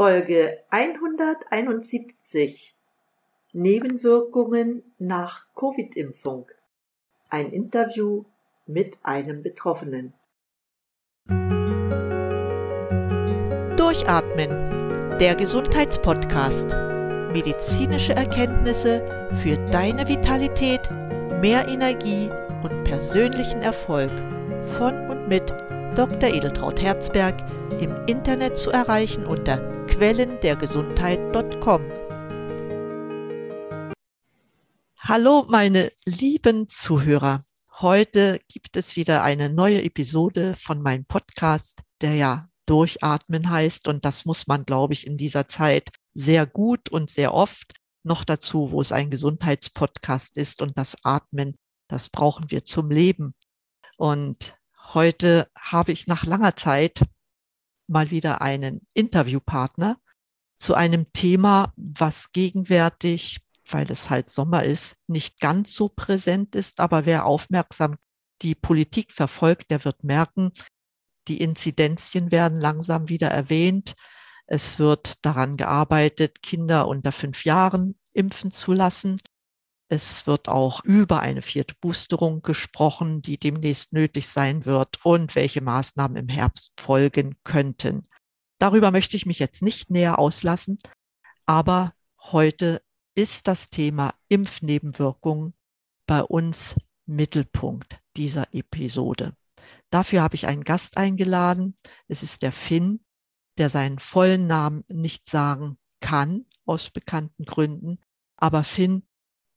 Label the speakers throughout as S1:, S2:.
S1: Folge 171 Nebenwirkungen nach Covid-Impfung. Ein Interview mit einem Betroffenen.
S2: Durchatmen, der Gesundheitspodcast. Medizinische Erkenntnisse für deine Vitalität, mehr Energie und persönlichen Erfolg von und mit Dr. Edeltraut Herzberg im Internet zu erreichen unter quellendergesundheit.com. Hallo meine lieben Zuhörer. Heute gibt es wieder eine neue Episode von meinem Podcast, der ja Durchatmen heißt. Und das muss man, glaube ich, in dieser Zeit sehr gut und sehr oft noch dazu, wo es ein Gesundheitspodcast ist. Und das Atmen, das brauchen wir zum Leben. Und heute habe ich nach langer Zeit mal wieder einen Interviewpartner zu einem Thema, was gegenwärtig, weil es halt Sommer ist, nicht ganz so präsent ist. Aber wer aufmerksam die Politik verfolgt, der wird merken, die Inzidenzien werden langsam wieder erwähnt. Es wird daran gearbeitet, Kinder unter fünf Jahren impfen zu lassen. Es wird auch über eine vierte Boosterung gesprochen, die demnächst nötig sein wird und welche Maßnahmen im Herbst folgen könnten. Darüber möchte ich mich jetzt nicht näher auslassen, aber heute ist das Thema Impfnebenwirkungen bei uns Mittelpunkt dieser Episode. Dafür habe ich einen Gast eingeladen. Es ist der Finn, der seinen vollen Namen nicht sagen kann, aus bekannten Gründen. Aber Finn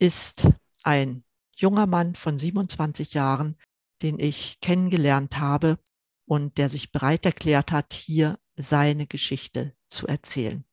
S2: ist ein junger Mann von 27 Jahren, den ich kennengelernt habe und der sich bereit erklärt hat, hier seine Geschichte zu erzählen.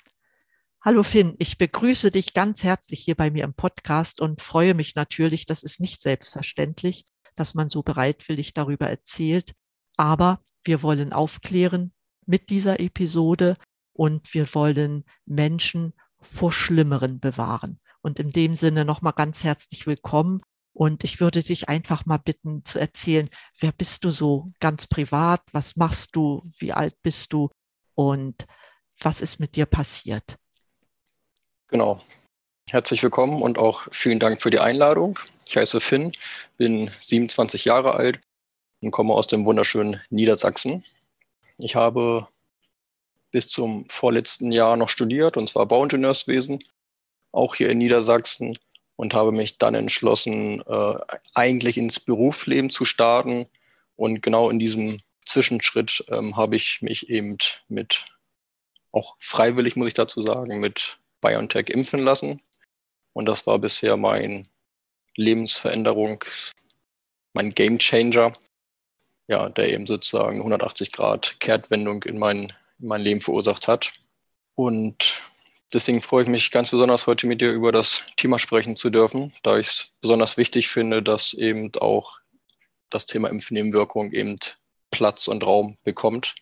S2: Hallo Finn, ich begrüße dich ganz herzlich hier bei mir im Podcast und freue mich natürlich, das ist nicht selbstverständlich, dass man so bereitwillig darüber erzählt, aber wir wollen aufklären mit dieser Episode und wir wollen Menschen vor Schlimmeren bewahren. Und in dem Sinne nochmal ganz herzlich willkommen. Und ich würde dich einfach mal bitten zu erzählen, wer bist du so ganz privat? Was machst du? Wie alt bist du? Und was ist mit dir passiert?
S3: Genau. Herzlich willkommen und auch vielen Dank für die Einladung. Ich heiße Finn, bin 27 Jahre alt und komme aus dem wunderschönen Niedersachsen. Ich habe bis zum vorletzten Jahr noch studiert, und zwar Bauingenieurswesen auch hier in Niedersachsen und habe mich dann entschlossen, äh, eigentlich ins Berufsleben zu starten. Und genau in diesem Zwischenschritt ähm, habe ich mich eben mit, auch freiwillig muss ich dazu sagen, mit BioNTech impfen lassen. Und das war bisher mein Lebensveränderung, mein Game Changer, ja, der eben sozusagen 180 Grad Kehrtwendung in mein, in mein Leben verursacht hat. Und Deswegen freue ich mich ganz besonders, heute mit dir über das Thema sprechen zu dürfen, da ich es besonders wichtig finde, dass eben auch das Thema Impfnebenwirkung eben Platz und Raum bekommt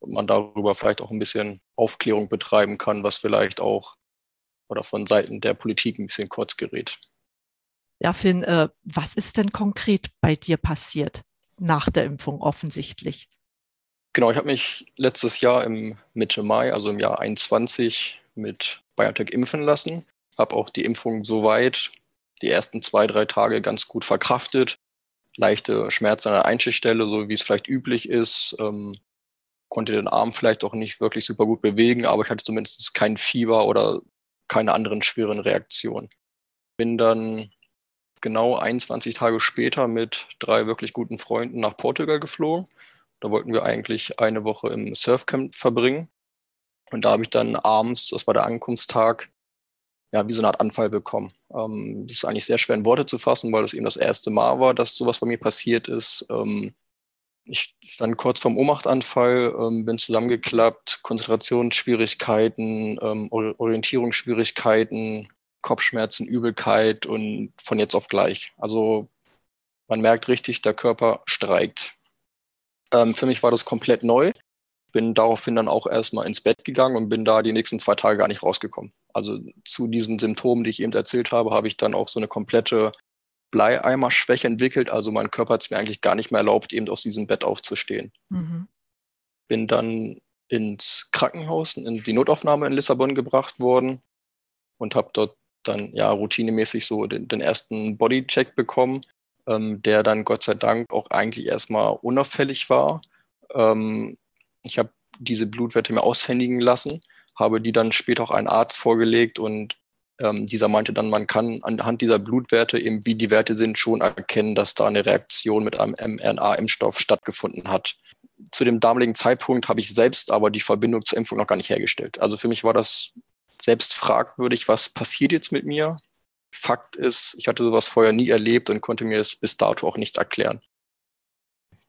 S3: und man darüber vielleicht auch ein bisschen Aufklärung betreiben kann, was vielleicht auch oder von Seiten der Politik ein bisschen kurz gerät.
S2: Ja, Finn, äh, was ist denn konkret bei dir passiert nach der Impfung offensichtlich?
S3: Genau, ich habe mich letztes Jahr im Mitte Mai, also im Jahr 21, mit BioNTech impfen lassen. Habe auch die Impfung soweit die ersten zwei, drei Tage ganz gut verkraftet. Leichte Schmerzen an der Einschichtstelle, so wie es vielleicht üblich ist. Ähm, konnte den Arm vielleicht auch nicht wirklich super gut bewegen, aber ich hatte zumindest kein Fieber oder keine anderen schweren Reaktionen. Bin dann genau 21 Tage später mit drei wirklich guten Freunden nach Portugal geflogen. Da wollten wir eigentlich eine Woche im Surfcamp verbringen. Und da habe ich dann abends, das war der Ankunftstag, ja, wie so eine Art Anfall bekommen. Ähm, das ist eigentlich sehr schwer in Worte zu fassen, weil das eben das erste Mal war, dass sowas bei mir passiert ist. Ähm, ich stand kurz vorm Ohnmachtanfall, ähm, bin zusammengeklappt, Konzentrationsschwierigkeiten, ähm, Orientierungsschwierigkeiten, Kopfschmerzen, Übelkeit und von jetzt auf gleich. Also man merkt richtig, der Körper streikt. Ähm, für mich war das komplett neu bin daraufhin dann auch erstmal ins Bett gegangen und bin da die nächsten zwei Tage gar nicht rausgekommen. Also zu diesen Symptomen, die ich eben erzählt habe, habe ich dann auch so eine komplette Bleieimerschwäche entwickelt. Also mein Körper hat es mir eigentlich gar nicht mehr erlaubt, eben aus diesem Bett aufzustehen. Mhm. Bin dann ins Krankenhaus, in die Notaufnahme in Lissabon gebracht worden und habe dort dann ja routinemäßig so den, den ersten Bodycheck bekommen, ähm, der dann Gott sei Dank auch eigentlich erstmal unauffällig war. Ähm, ich habe diese Blutwerte mir aushändigen lassen, habe die dann später auch einen Arzt vorgelegt und ähm, dieser meinte dann, man kann anhand dieser Blutwerte, eben wie die Werte sind, schon erkennen, dass da eine Reaktion mit einem mRNA-Impfstoff stattgefunden hat. Zu dem damaligen Zeitpunkt habe ich selbst aber die Verbindung zur Impfung noch gar nicht hergestellt. Also für mich war das selbst fragwürdig, was passiert jetzt mit mir. Fakt ist, ich hatte sowas vorher nie erlebt und konnte mir das bis dato auch nicht erklären.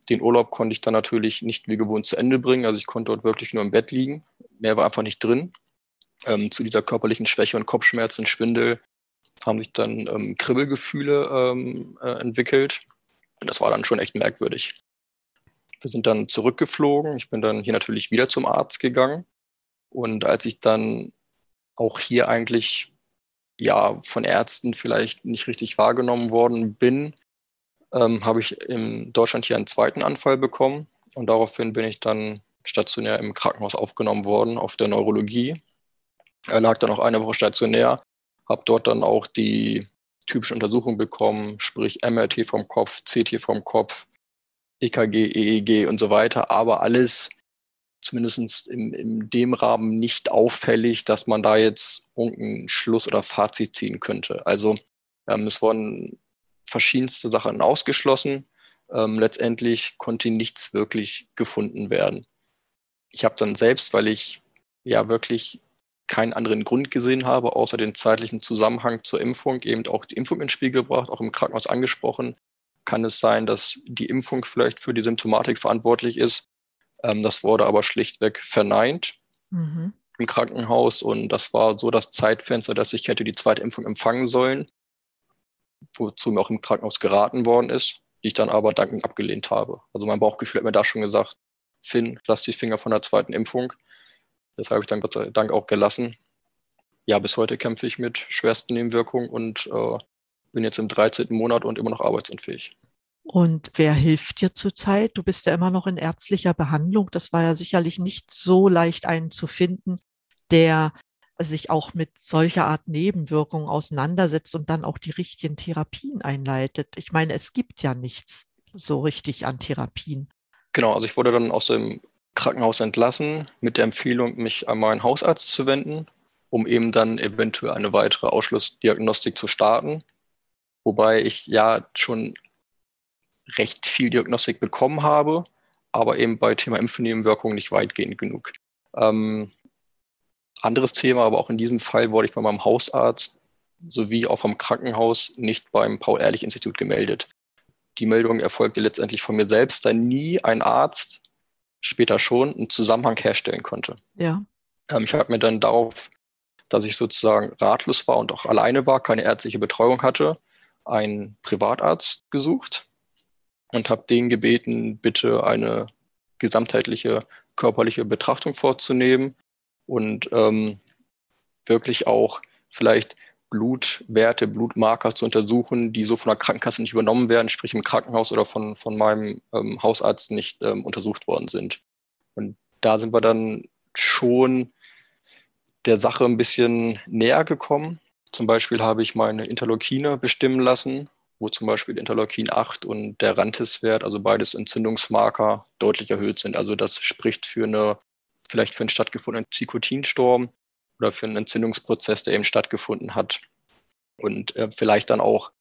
S3: Den Urlaub konnte ich dann natürlich nicht wie gewohnt zu Ende bringen. Also ich konnte dort wirklich nur im Bett liegen. Mehr war einfach nicht drin. Ähm, zu dieser körperlichen Schwäche und Kopfschmerzen, Schwindel haben sich dann ähm, Kribbelgefühle ähm, äh, entwickelt. Und das war dann schon echt merkwürdig. Wir sind dann zurückgeflogen. Ich bin dann hier natürlich wieder zum Arzt gegangen. Und als ich dann auch hier eigentlich ja von Ärzten vielleicht nicht richtig wahrgenommen worden bin, ähm, habe ich in Deutschland hier einen zweiten Anfall bekommen. Und daraufhin bin ich dann stationär im Krankenhaus aufgenommen worden auf der Neurologie. Er lag dann auch eine Woche stationär, habe dort dann auch die typische Untersuchung bekommen, sprich MRT vom Kopf, CT vom Kopf, EKG, EEG und so weiter, aber alles zumindest in, in dem Rahmen nicht auffällig, dass man da jetzt irgendeinen Schluss oder Fazit ziehen könnte. Also ähm, es wurden verschiedenste Sachen ausgeschlossen. Ähm, letztendlich konnte nichts wirklich gefunden werden. Ich habe dann selbst, weil ich ja wirklich keinen anderen Grund gesehen habe, außer den zeitlichen Zusammenhang zur Impfung, eben auch die Impfung ins Spiel gebracht, auch im Krankenhaus angesprochen. Kann es sein, dass die Impfung vielleicht für die Symptomatik verantwortlich ist? Ähm, das wurde aber schlichtweg verneint mhm. im Krankenhaus und das war so das Zeitfenster, dass ich hätte die zweite Impfung empfangen sollen, wozu mir auch im Krankenhaus geraten worden ist, die ich dann aber dankend abgelehnt habe. Also mein Bauchgefühl hat mir da schon gesagt, Finn, lass die Finger von der zweiten Impfung. Das habe ich dann Gott sei Dank auch gelassen. Ja, bis heute kämpfe ich mit schwersten Nebenwirkungen und äh, bin jetzt im 13. Monat und immer noch arbeitsunfähig.
S2: Und wer hilft dir zurzeit? Du bist ja immer noch in ärztlicher Behandlung. Das war ja sicherlich nicht so leicht, einen zu finden, der sich auch mit solcher Art Nebenwirkungen auseinandersetzt und dann auch die richtigen Therapien einleitet. Ich meine, es gibt ja nichts so richtig an Therapien.
S3: Genau, also ich wurde dann aus dem Krankenhaus entlassen mit der Empfehlung, mich an meinen Hausarzt zu wenden, um eben dann eventuell eine weitere Ausschlussdiagnostik zu starten. Wobei ich ja schon recht viel Diagnostik bekommen habe, aber eben bei Thema Impfnebenwirkungen nicht weitgehend genug. Ähm, anderes Thema, aber auch in diesem Fall wurde ich von meinem Hausarzt sowie auch vom Krankenhaus nicht beim Paul-Ehrlich-Institut gemeldet. Die Meldung erfolgte letztendlich von mir selbst, da nie ein Arzt später schon einen Zusammenhang herstellen konnte.
S2: Ja.
S3: Ähm, ich habe mir dann darauf, dass ich sozusagen ratlos war und auch alleine war, keine ärztliche Betreuung hatte, einen Privatarzt gesucht und habe den gebeten, bitte eine gesamtheitliche körperliche Betrachtung vorzunehmen und ähm, wirklich auch vielleicht Blutwerte, Blutmarker zu untersuchen, die so von der Krankenkasse nicht übernommen werden, sprich im Krankenhaus oder von, von meinem ähm, Hausarzt nicht ähm, untersucht worden sind. Und da sind wir dann schon der Sache ein bisschen näher gekommen. Zum Beispiel habe ich meine Interleukine bestimmen lassen, wo zum Beispiel Interleukin 8 und der Rantis-Wert, also beides Entzündungsmarker, deutlich erhöht sind. Also das spricht für eine, vielleicht für einen stattgefundenen Zykotinsturm oder für einen Entzündungsprozess, der eben stattgefunden hat und äh, vielleicht dann auch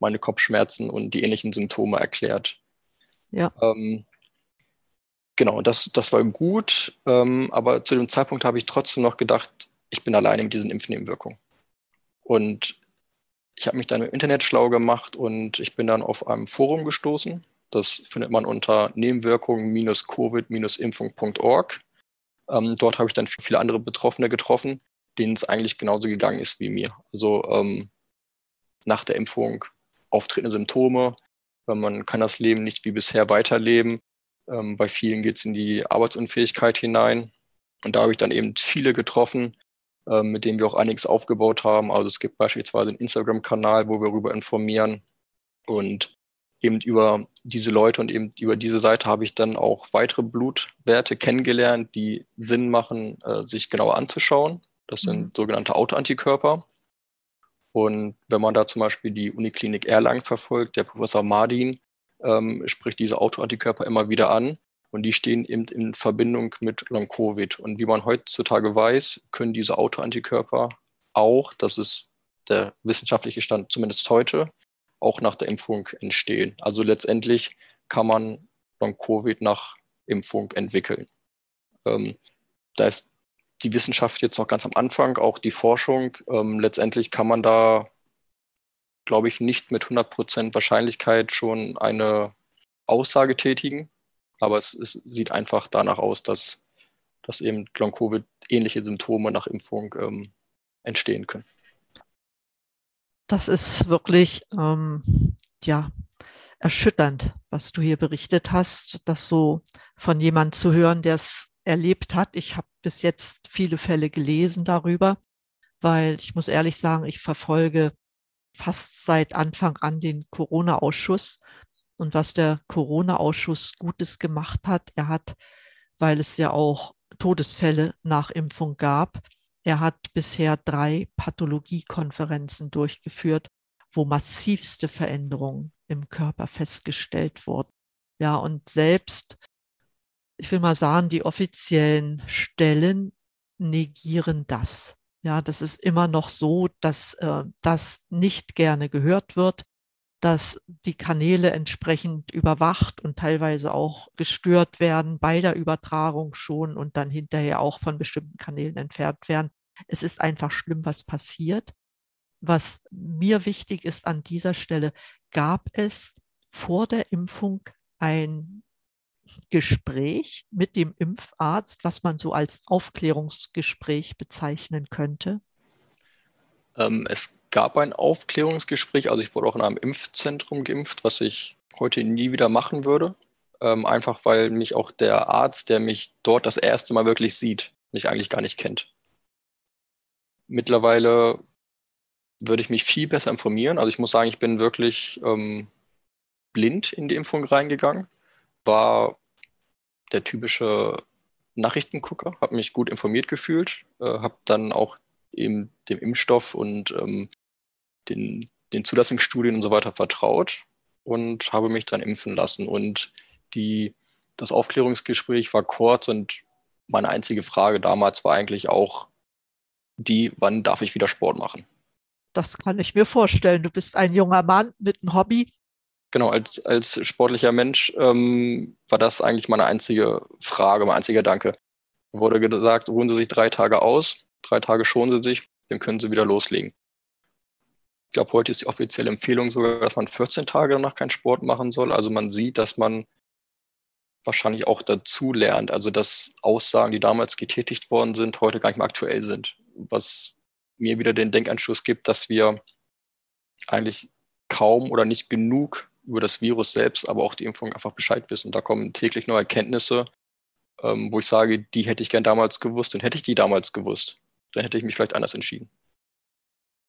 S3: meine Kopfschmerzen und die ähnlichen Symptome erklärt.
S2: Ja.
S3: Ähm, genau, das, das war gut, ähm, aber zu dem Zeitpunkt habe ich trotzdem noch gedacht, ich bin alleine mit diesen Impfnebenwirkungen. Und ich habe mich dann im Internet schlau gemacht und ich bin dann auf einem Forum gestoßen. Das findet man unter Nebenwirkungen-covid-impfung.org. Ähm, dort habe ich dann viele andere Betroffene getroffen, denen es eigentlich genauso gegangen ist wie mir. Also ähm, nach der Impfung auftretende Symptome, man kann das Leben nicht wie bisher weiterleben. Ähm, bei vielen geht es in die Arbeitsunfähigkeit hinein. Und da habe ich dann eben viele getroffen, ähm, mit denen wir auch einiges aufgebaut haben. Also es gibt beispielsweise einen Instagram-Kanal, wo wir darüber informieren. Und eben über diese Leute und eben über diese Seite habe ich dann auch weitere Blutwerte kennengelernt, die Sinn machen, äh, sich genauer anzuschauen. Das sind mhm. sogenannte Autoantikörper. Und wenn man da zum Beispiel die Uniklinik Erlangen verfolgt, der Professor Mardin ähm, spricht diese Autoantikörper immer wieder an und die stehen eben in Verbindung mit Long-Covid. Und wie man heutzutage weiß, können diese Autoantikörper auch, das ist der wissenschaftliche Stand zumindest heute, auch nach der Impfung entstehen. Also letztendlich kann man Long-Covid nach Impfung entwickeln. Ähm, da ist die Wissenschaft jetzt noch ganz am Anfang, auch die Forschung. Ähm, letztendlich kann man da, glaube ich, nicht mit 100% Wahrscheinlichkeit schon eine Aussage tätigen. Aber es, es sieht einfach danach aus, dass, dass eben Long-Covid ähnliche Symptome nach Impfung ähm, entstehen können.
S2: Das ist wirklich, ähm, ja, erschütternd, was du hier berichtet hast, das so von jemand zu hören, der es erlebt hat. Ich habe bis jetzt viele Fälle gelesen darüber, weil ich muss ehrlich sagen, ich verfolge fast seit Anfang an den Corona-Ausschuss. Und was der Corona-Ausschuss Gutes gemacht hat, er hat, weil es ja auch Todesfälle nach Impfung gab, er hat bisher drei Pathologiekonferenzen durchgeführt, wo massivste Veränderungen im Körper festgestellt wurden. Ja, und selbst ich will mal sagen, die offiziellen Stellen negieren das. Ja, das ist immer noch so, dass äh, das nicht gerne gehört wird, dass die Kanäle entsprechend überwacht und teilweise auch gestört werden bei der Übertragung schon und dann hinterher auch von bestimmten Kanälen entfernt werden. Es ist einfach schlimm, was passiert. Was mir wichtig ist an dieser Stelle, gab es vor der Impfung ein Gespräch mit dem Impfarzt, was man so als Aufklärungsgespräch bezeichnen könnte?
S3: Ähm, es gab ein Aufklärungsgespräch, also ich wurde auch in einem Impfzentrum geimpft, was ich heute nie wieder machen würde. Ähm, einfach weil mich auch der Arzt, der mich dort das erste Mal wirklich sieht, mich eigentlich gar nicht kennt. Mittlerweile würde ich mich viel besser informieren. Also ich muss sagen, ich bin wirklich ähm, blind in die Impfung reingegangen, war der typische Nachrichtengucker, habe mich gut informiert gefühlt, äh, habe dann auch eben dem Impfstoff und ähm, den, den Zulassungsstudien und so weiter vertraut und habe mich dann impfen lassen. Und die, das Aufklärungsgespräch war kurz und meine einzige Frage damals war eigentlich auch die, wann darf ich wieder Sport machen?
S2: Das kann ich mir vorstellen. Du bist ein junger Mann mit einem Hobby
S3: genau, als, als sportlicher Mensch ähm, war das eigentlich meine einzige Frage, mein einziger Danke. Wurde gesagt, ruhen Sie sich drei Tage aus, drei Tage schonen Sie sich, dann können Sie wieder loslegen. Ich glaube, heute ist die offizielle Empfehlung sogar, dass man 14 Tage danach keinen Sport machen soll. Also man sieht, dass man wahrscheinlich auch dazu lernt. Also dass Aussagen, die damals getätigt worden sind, heute gar nicht mehr aktuell sind. Was mir wieder den Denkanschluss gibt, dass wir eigentlich kaum oder nicht genug über das Virus selbst, aber auch die Impfung einfach Bescheid wissen. Da kommen täglich neue Erkenntnisse, ähm, wo ich sage, die hätte ich gern damals gewusst. Und hätte ich die damals gewusst, dann hätte ich mich vielleicht anders entschieden.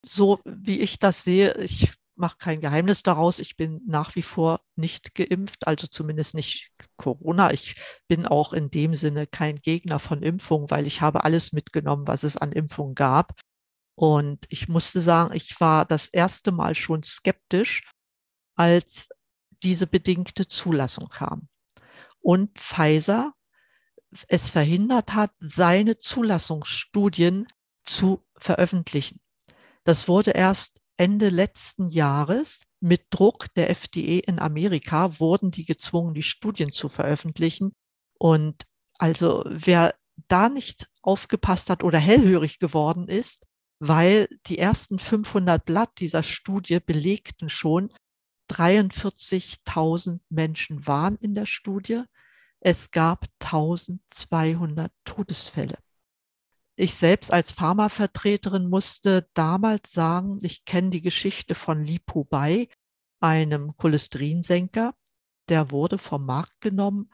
S2: So wie ich das sehe, ich mache kein Geheimnis daraus. Ich bin nach wie vor nicht geimpft, also zumindest nicht Corona. Ich bin auch in dem Sinne kein Gegner von Impfungen, weil ich habe alles mitgenommen, was es an Impfungen gab. Und ich musste sagen, ich war das erste Mal schon skeptisch, als diese bedingte Zulassung kam. Und Pfizer es verhindert hat, seine Zulassungsstudien zu veröffentlichen. Das wurde erst Ende letzten Jahres mit Druck der FDA in Amerika wurden die gezwungen, die Studien zu veröffentlichen. Und also wer da nicht aufgepasst hat oder hellhörig geworden ist, weil die ersten 500 Blatt dieser Studie belegten schon, 43.000 Menschen waren in der Studie. Es gab 1200 Todesfälle. Ich selbst als Pharmavertreterin musste damals sagen, ich kenne die Geschichte von Lipobai, einem Cholesterinsenker. Der wurde vom Markt genommen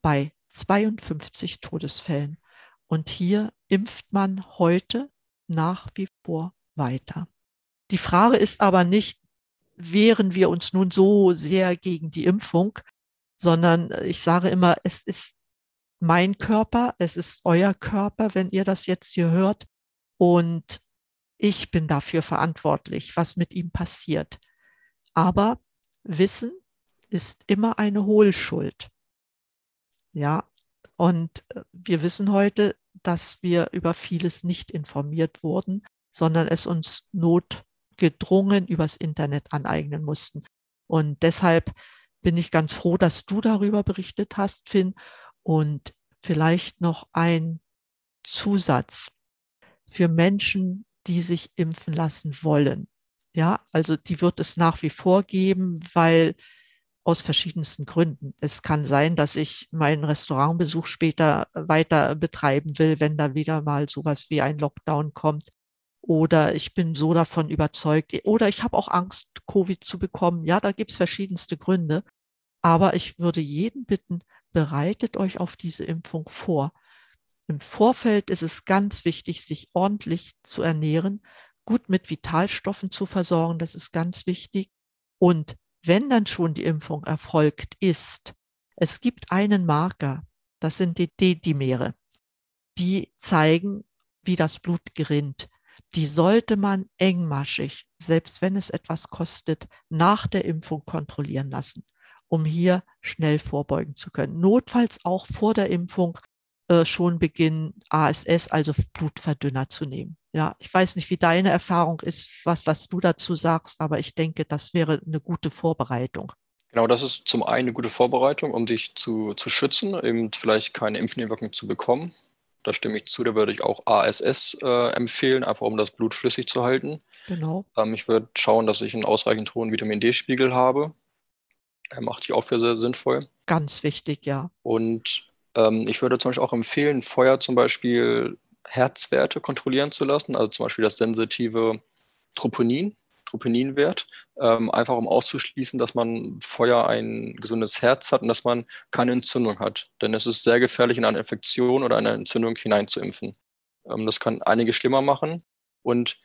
S2: bei 52 Todesfällen. Und hier impft man heute nach wie vor weiter. Die Frage ist aber nicht, wehren wir uns nun so sehr gegen die Impfung, sondern ich sage immer, es ist mein Körper, es ist euer Körper, wenn ihr das jetzt hier hört. Und ich bin dafür verantwortlich, was mit ihm passiert. Aber Wissen ist immer eine Hohlschuld. Ja, und äh, wir wissen heute, dass wir über vieles nicht informiert wurden, sondern es uns notgedrungen übers Internet aneignen mussten. Und deshalb bin ich ganz froh, dass du darüber berichtet hast, Finn. Und vielleicht noch ein Zusatz für Menschen, die sich impfen lassen wollen. Ja, also die wird es nach wie vor geben, weil aus verschiedensten Gründen. Es kann sein, dass ich meinen Restaurantbesuch später weiter betreiben will, wenn da wieder mal sowas wie ein Lockdown kommt. Oder ich bin so davon überzeugt. Oder ich habe auch Angst, Covid zu bekommen. Ja, da gibt es verschiedenste Gründe. Aber ich würde jeden bitten, bereitet euch auf diese Impfung vor. Im Vorfeld ist es ganz wichtig, sich ordentlich zu ernähren, gut mit Vitalstoffen zu versorgen, das ist ganz wichtig. Und wenn dann schon die Impfung erfolgt ist, es gibt einen Marker, das sind die D-Dimere, die zeigen, wie das Blut gerinnt. Die sollte man engmaschig, selbst wenn es etwas kostet, nach der Impfung kontrollieren lassen um hier schnell vorbeugen zu können. Notfalls auch vor der Impfung äh, schon beginnen, ASS, also Blutverdünner zu nehmen. Ja, ich weiß nicht, wie deine Erfahrung ist, was, was du dazu sagst, aber ich denke, das wäre eine gute Vorbereitung.
S3: Genau, das ist zum einen eine gute Vorbereitung, um dich zu, zu schützen, eben vielleicht keine Impfnebenwirkung zu bekommen. Da stimme ich zu, da würde ich auch ASS äh, empfehlen, einfach um das Blut flüssig zu halten.
S2: Genau.
S3: Ähm, ich würde schauen, dass ich einen ausreichend hohen Vitamin D-Spiegel habe. Er macht die auch für sehr sinnvoll.
S2: Ganz wichtig, ja.
S3: Und ähm, ich würde zum Beispiel auch empfehlen, Feuer zum Beispiel Herzwerte kontrollieren zu lassen, also zum Beispiel das sensitive Troponin, Troponinwert, ähm, einfach um auszuschließen, dass man Feuer ein gesundes Herz hat und dass man keine Entzündung hat. Denn es ist sehr gefährlich, in eine Infektion oder eine Entzündung hineinzuimpfen. Ähm, das kann einige schlimmer machen. Und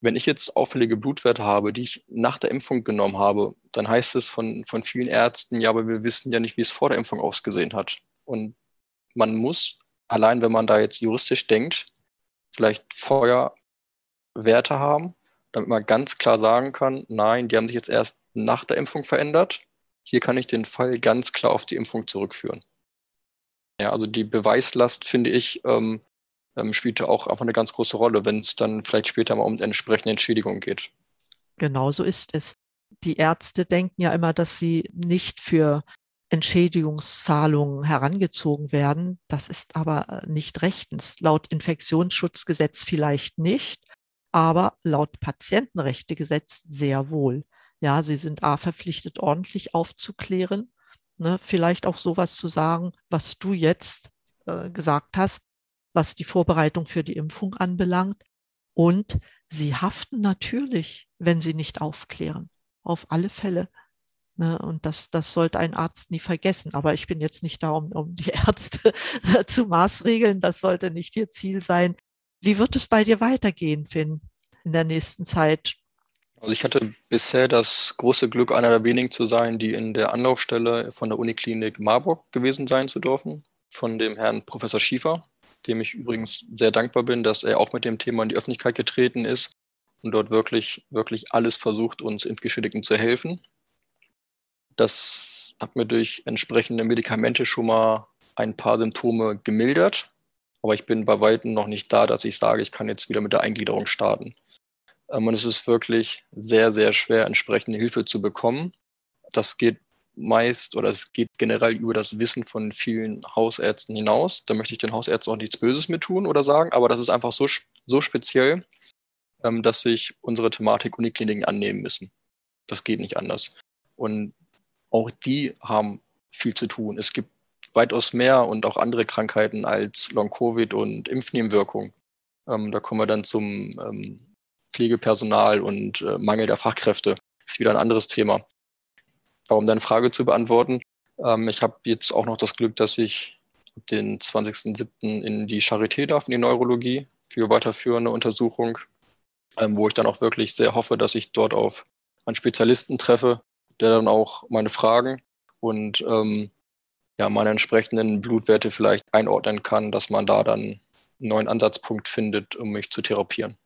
S3: wenn ich jetzt auffällige Blutwerte habe, die ich nach der Impfung genommen habe, dann heißt es von, von vielen Ärzten, ja, aber wir wissen ja nicht, wie es vor der Impfung ausgesehen hat. Und man muss, allein wenn man da jetzt juristisch denkt, vielleicht Feuerwerte haben, damit man ganz klar sagen kann, nein, die haben sich jetzt erst nach der Impfung verändert. Hier kann ich den Fall ganz klar auf die Impfung zurückführen. Ja, also die Beweislast, finde ich, ähm, ähm, spielte auch einfach eine ganz große Rolle, wenn es dann vielleicht später mal um entsprechende Entschädigung geht.
S2: Genau so ist es. Die Ärzte denken ja immer, dass sie nicht für Entschädigungszahlungen herangezogen werden. Das ist aber äh, nicht rechtens. Laut Infektionsschutzgesetz vielleicht nicht, aber laut Patientenrechtegesetz sehr wohl. Ja, sie sind A verpflichtet, ordentlich aufzuklären. Ne, vielleicht auch sowas zu sagen, was du jetzt äh, gesagt hast was die Vorbereitung für die Impfung anbelangt. Und sie haften natürlich, wenn sie nicht aufklären. Auf alle Fälle. Ne, und das, das sollte ein Arzt nie vergessen. Aber ich bin jetzt nicht da, um, um die Ärzte zu maßregeln. Das sollte nicht ihr Ziel sein. Wie wird es bei dir weitergehen, Finn, in der nächsten Zeit?
S3: Also ich hatte bisher das große Glück, einer der wenigen zu sein, die in der Anlaufstelle von der Uniklinik Marburg gewesen sein zu dürfen, von dem Herrn Professor Schiefer dem ich übrigens sehr dankbar bin, dass er auch mit dem Thema in die Öffentlichkeit getreten ist und dort wirklich, wirklich alles versucht, uns Impfgeschädigten zu helfen. Das hat mir durch entsprechende Medikamente schon mal ein paar Symptome gemildert, aber ich bin bei weitem noch nicht da, dass ich sage, ich kann jetzt wieder mit der Eingliederung starten. Ähm, und es ist wirklich sehr, sehr schwer, entsprechende Hilfe zu bekommen. Das geht meist oder es geht generell über das Wissen von vielen Hausärzten hinaus. Da möchte ich den Hausärzten auch nichts Böses mit tun oder sagen, aber das ist einfach so, so speziell, ähm, dass sich unsere Thematik Unikliniken annehmen müssen. Das geht nicht anders. Und auch die haben viel zu tun. Es gibt weitaus mehr und auch andere Krankheiten als Long-Covid und Impfnebenwirkungen. Ähm, da kommen wir dann zum ähm, Pflegepersonal und äh, Mangel der Fachkräfte. Das ist wieder ein anderes Thema um deine Frage zu beantworten, ähm, ich habe jetzt auch noch das Glück, dass ich den 20.07. in die Charité darf, in die Neurologie, für weiterführende Untersuchung, ähm, wo ich dann auch wirklich sehr hoffe, dass ich dort auf einen Spezialisten treffe, der dann auch meine Fragen und ähm, ja, meine entsprechenden Blutwerte vielleicht einordnen kann, dass man da dann einen neuen Ansatzpunkt findet, um mich zu therapieren.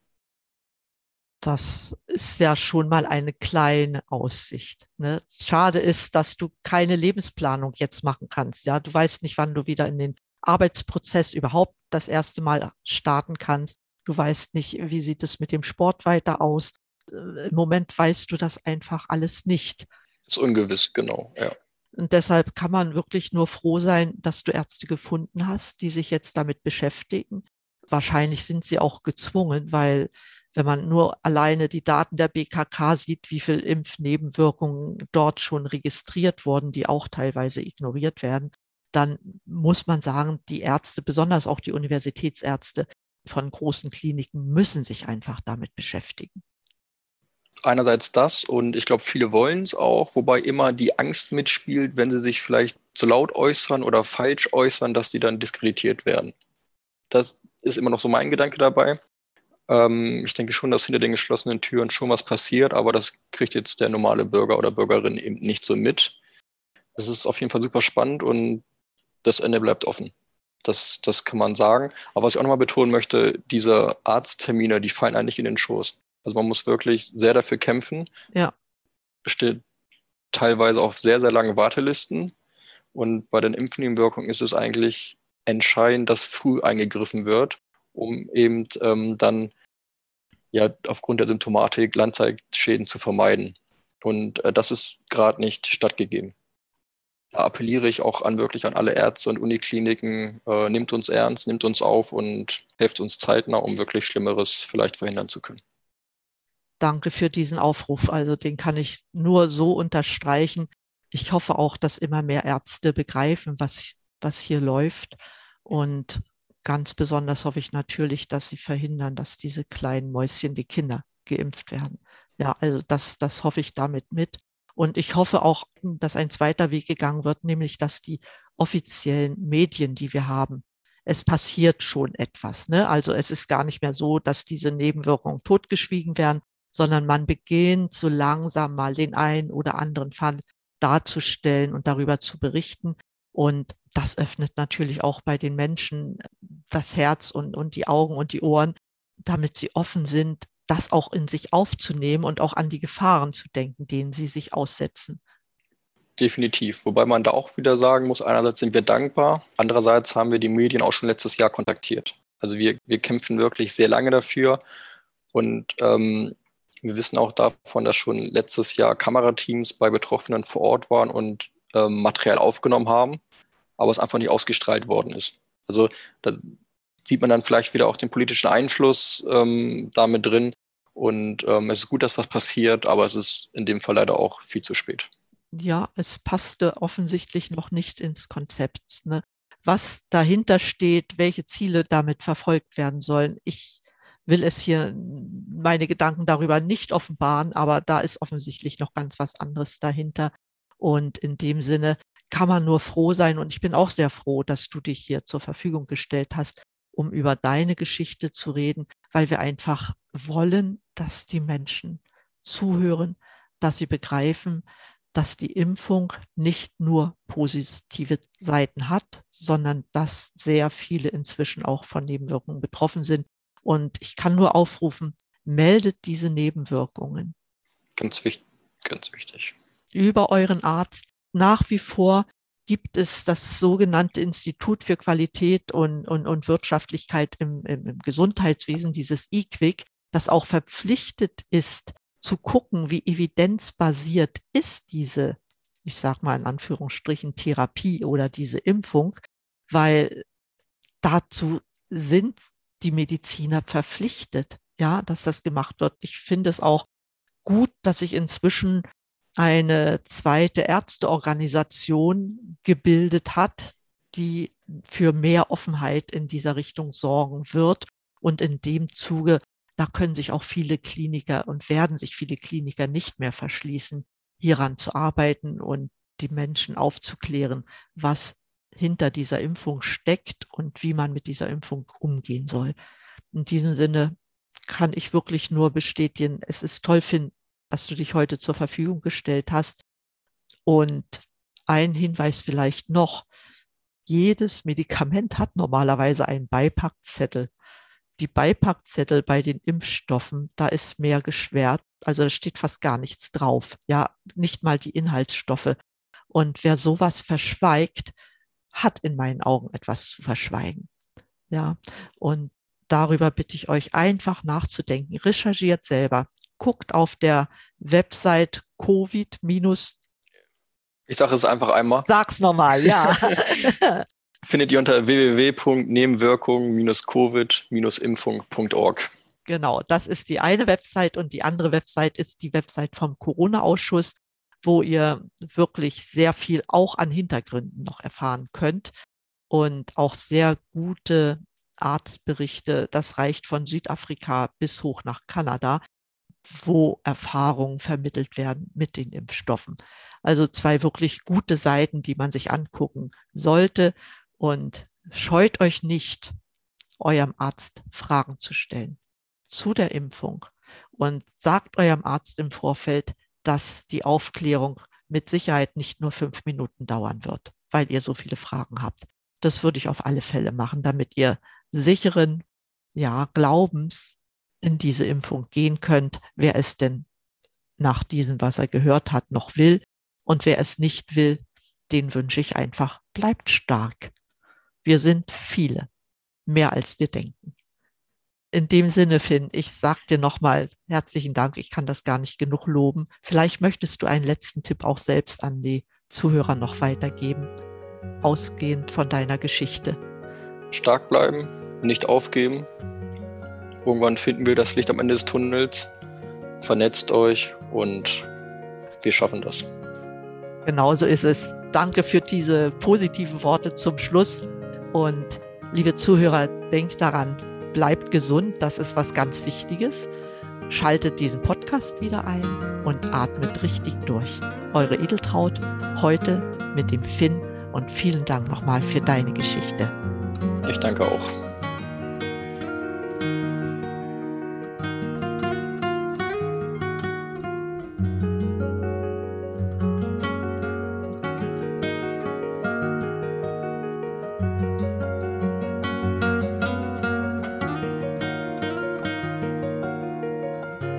S2: Das ist ja schon mal eine kleine Aussicht. Ne? Schade ist, dass du keine Lebensplanung jetzt machen kannst. Ja, du weißt nicht, wann du wieder in den Arbeitsprozess überhaupt das erste Mal starten kannst. Du weißt nicht, wie sieht es mit dem Sport weiter aus. Äh, Im Moment weißt du das einfach alles nicht.
S3: Ist ungewiss, genau, ja.
S2: Und deshalb kann man wirklich nur froh sein, dass du Ärzte gefunden hast, die sich jetzt damit beschäftigen. Wahrscheinlich sind sie auch gezwungen, weil wenn man nur alleine die Daten der BKK sieht, wie viel Impfnebenwirkungen dort schon registriert wurden, die auch teilweise ignoriert werden, dann muss man sagen, die Ärzte, besonders auch die Universitätsärzte von großen Kliniken, müssen sich einfach damit beschäftigen.
S3: Einerseits das und ich glaube, viele wollen es auch, wobei immer die Angst mitspielt, wenn sie sich vielleicht zu laut äußern oder falsch äußern, dass die dann diskreditiert werden. Das ist immer noch so mein Gedanke dabei. Ähm, ich denke schon, dass hinter den geschlossenen Türen schon was passiert, aber das kriegt jetzt der normale Bürger oder Bürgerin eben nicht so mit. Es ist auf jeden Fall super spannend und das Ende bleibt offen. Das, das kann man sagen. Aber was ich auch nochmal betonen möchte, diese Arzttermine, die fallen eigentlich in den Schoß. Also man muss wirklich sehr dafür kämpfen.
S2: Ja.
S3: Steht teilweise auf sehr, sehr lange Wartelisten. Und bei den Impfnebenwirkungen ist es eigentlich entscheidend, dass früh eingegriffen wird, um eben ähm, dann ja aufgrund der Symptomatik Langzeitschäden zu vermeiden. Und äh, das ist gerade nicht stattgegeben. Da appelliere ich auch an wirklich an alle Ärzte und Unikliniken, äh, nimmt uns ernst, nimmt uns auf und helft uns zeitnah, um wirklich Schlimmeres vielleicht verhindern zu können.
S2: Danke für diesen Aufruf. Also den kann ich nur so unterstreichen. Ich hoffe auch, dass immer mehr Ärzte begreifen, was, was hier läuft. Und Ganz besonders hoffe ich natürlich, dass sie verhindern, dass diese kleinen Mäuschen, die Kinder, geimpft werden. Ja, also das, das hoffe ich damit mit. Und ich hoffe auch, dass ein zweiter Weg gegangen wird, nämlich dass die offiziellen Medien, die wir haben, es passiert schon etwas. Ne? Also es ist gar nicht mehr so, dass diese Nebenwirkungen totgeschwiegen werden, sondern man beginnt so langsam mal den einen oder anderen Fall darzustellen und darüber zu berichten. Und das öffnet natürlich auch bei den Menschen das Herz und, und die Augen und die Ohren, damit sie offen sind, das auch in sich aufzunehmen und auch an die Gefahren zu denken, denen sie sich aussetzen.
S3: Definitiv. Wobei man da auch wieder sagen muss, einerseits sind wir dankbar, andererseits haben wir die Medien auch schon letztes Jahr kontaktiert. Also wir, wir kämpfen wirklich sehr lange dafür und ähm, wir wissen auch davon, dass schon letztes Jahr Kamerateams bei Betroffenen vor Ort waren und ähm, Material aufgenommen haben, aber es einfach nicht ausgestrahlt worden ist. Also da sieht man dann vielleicht wieder auch den politischen Einfluss ähm, damit drin. Und ähm, es ist gut, dass was passiert, aber es ist in dem Fall leider auch viel zu spät.
S2: Ja, es passte offensichtlich noch nicht ins Konzept. Ne? Was dahinter steht, welche Ziele damit verfolgt werden sollen, ich will es hier meine Gedanken darüber nicht offenbaren, aber da ist offensichtlich noch ganz was anderes dahinter. Und in dem Sinne kann man nur froh sein. Und ich bin auch sehr froh, dass du dich hier zur Verfügung gestellt hast, um über deine Geschichte zu reden, weil wir einfach wollen, dass die Menschen zuhören, dass sie begreifen, dass die Impfung nicht nur positive Seiten hat, sondern dass sehr viele inzwischen auch von Nebenwirkungen betroffen sind. Und ich kann nur aufrufen, meldet diese Nebenwirkungen.
S3: Ganz wichtig, ganz wichtig
S2: über euren Arzt. Nach wie vor gibt es das sogenannte Institut für Qualität und, und, und Wirtschaftlichkeit im, im, im Gesundheitswesen, dieses IQWIC, das auch verpflichtet ist, zu gucken, wie evidenzbasiert ist diese, ich sage mal in Anführungsstrichen, Therapie oder diese Impfung, weil dazu sind die Mediziner verpflichtet, ja, dass das gemacht wird. Ich finde es auch gut, dass sich inzwischen eine zweite Ärzteorganisation gebildet hat, die für mehr Offenheit in dieser Richtung sorgen wird. Und in dem Zuge, da können sich auch viele Kliniker und werden sich viele Kliniker nicht mehr verschließen, hieran zu arbeiten und die Menschen aufzuklären, was hinter dieser Impfung steckt und wie man mit dieser Impfung umgehen soll. In diesem Sinne kann ich wirklich nur bestätigen, es ist toll, finden, dass du dich heute zur Verfügung gestellt hast. Und ein Hinweis vielleicht noch. Jedes Medikament hat normalerweise einen Beipackzettel. Die Beipackzettel bei den Impfstoffen, da ist mehr geschwert. Also da steht fast gar nichts drauf. Ja, nicht mal die Inhaltsstoffe. Und wer sowas verschweigt, hat in meinen Augen etwas zu verschweigen. Ja, und darüber bitte ich euch einfach nachzudenken. Recherchiert selber. Guckt auf der Website Covid-
S3: ich sage es einfach einmal.
S2: Sag's nochmal, ja.
S3: Findet ihr unter www.nebenwirkung-covid-impfung.org.
S2: Genau, das ist die eine Website und die andere Website ist die Website vom Corona-Ausschuss, wo ihr wirklich sehr viel auch an Hintergründen noch erfahren könnt und auch sehr gute Arztberichte. Das reicht von Südafrika bis hoch nach Kanada wo Erfahrungen vermittelt werden mit den Impfstoffen. Also zwei wirklich gute Seiten, die man sich angucken sollte. Und scheut euch nicht, eurem Arzt Fragen zu stellen zu der Impfung. Und sagt eurem Arzt im Vorfeld, dass die Aufklärung mit Sicherheit nicht nur fünf Minuten dauern wird, weil ihr so viele Fragen habt. Das würde ich auf alle Fälle machen, damit ihr sicheren ja, Glaubens in diese Impfung gehen könnt, wer es denn nach diesem, was er gehört hat, noch will. Und wer es nicht will, den wünsche ich einfach, bleibt stark. Wir sind viele, mehr als wir denken. In dem Sinne, Finn, ich sag dir nochmal herzlichen Dank. Ich kann das gar nicht genug loben. Vielleicht möchtest du einen letzten Tipp auch selbst an die Zuhörer noch weitergeben, ausgehend von deiner Geschichte.
S3: Stark bleiben, nicht aufgeben, Irgendwann finden wir das Licht am Ende des Tunnels. Vernetzt euch und wir schaffen das.
S2: Genauso ist es. Danke für diese positiven Worte zum Schluss. Und liebe Zuhörer, denkt daran, bleibt gesund. Das ist was ganz Wichtiges. Schaltet diesen Podcast wieder ein und atmet richtig durch. Eure Edeltraut heute mit dem Finn und vielen Dank nochmal für deine Geschichte.
S3: Ich danke auch.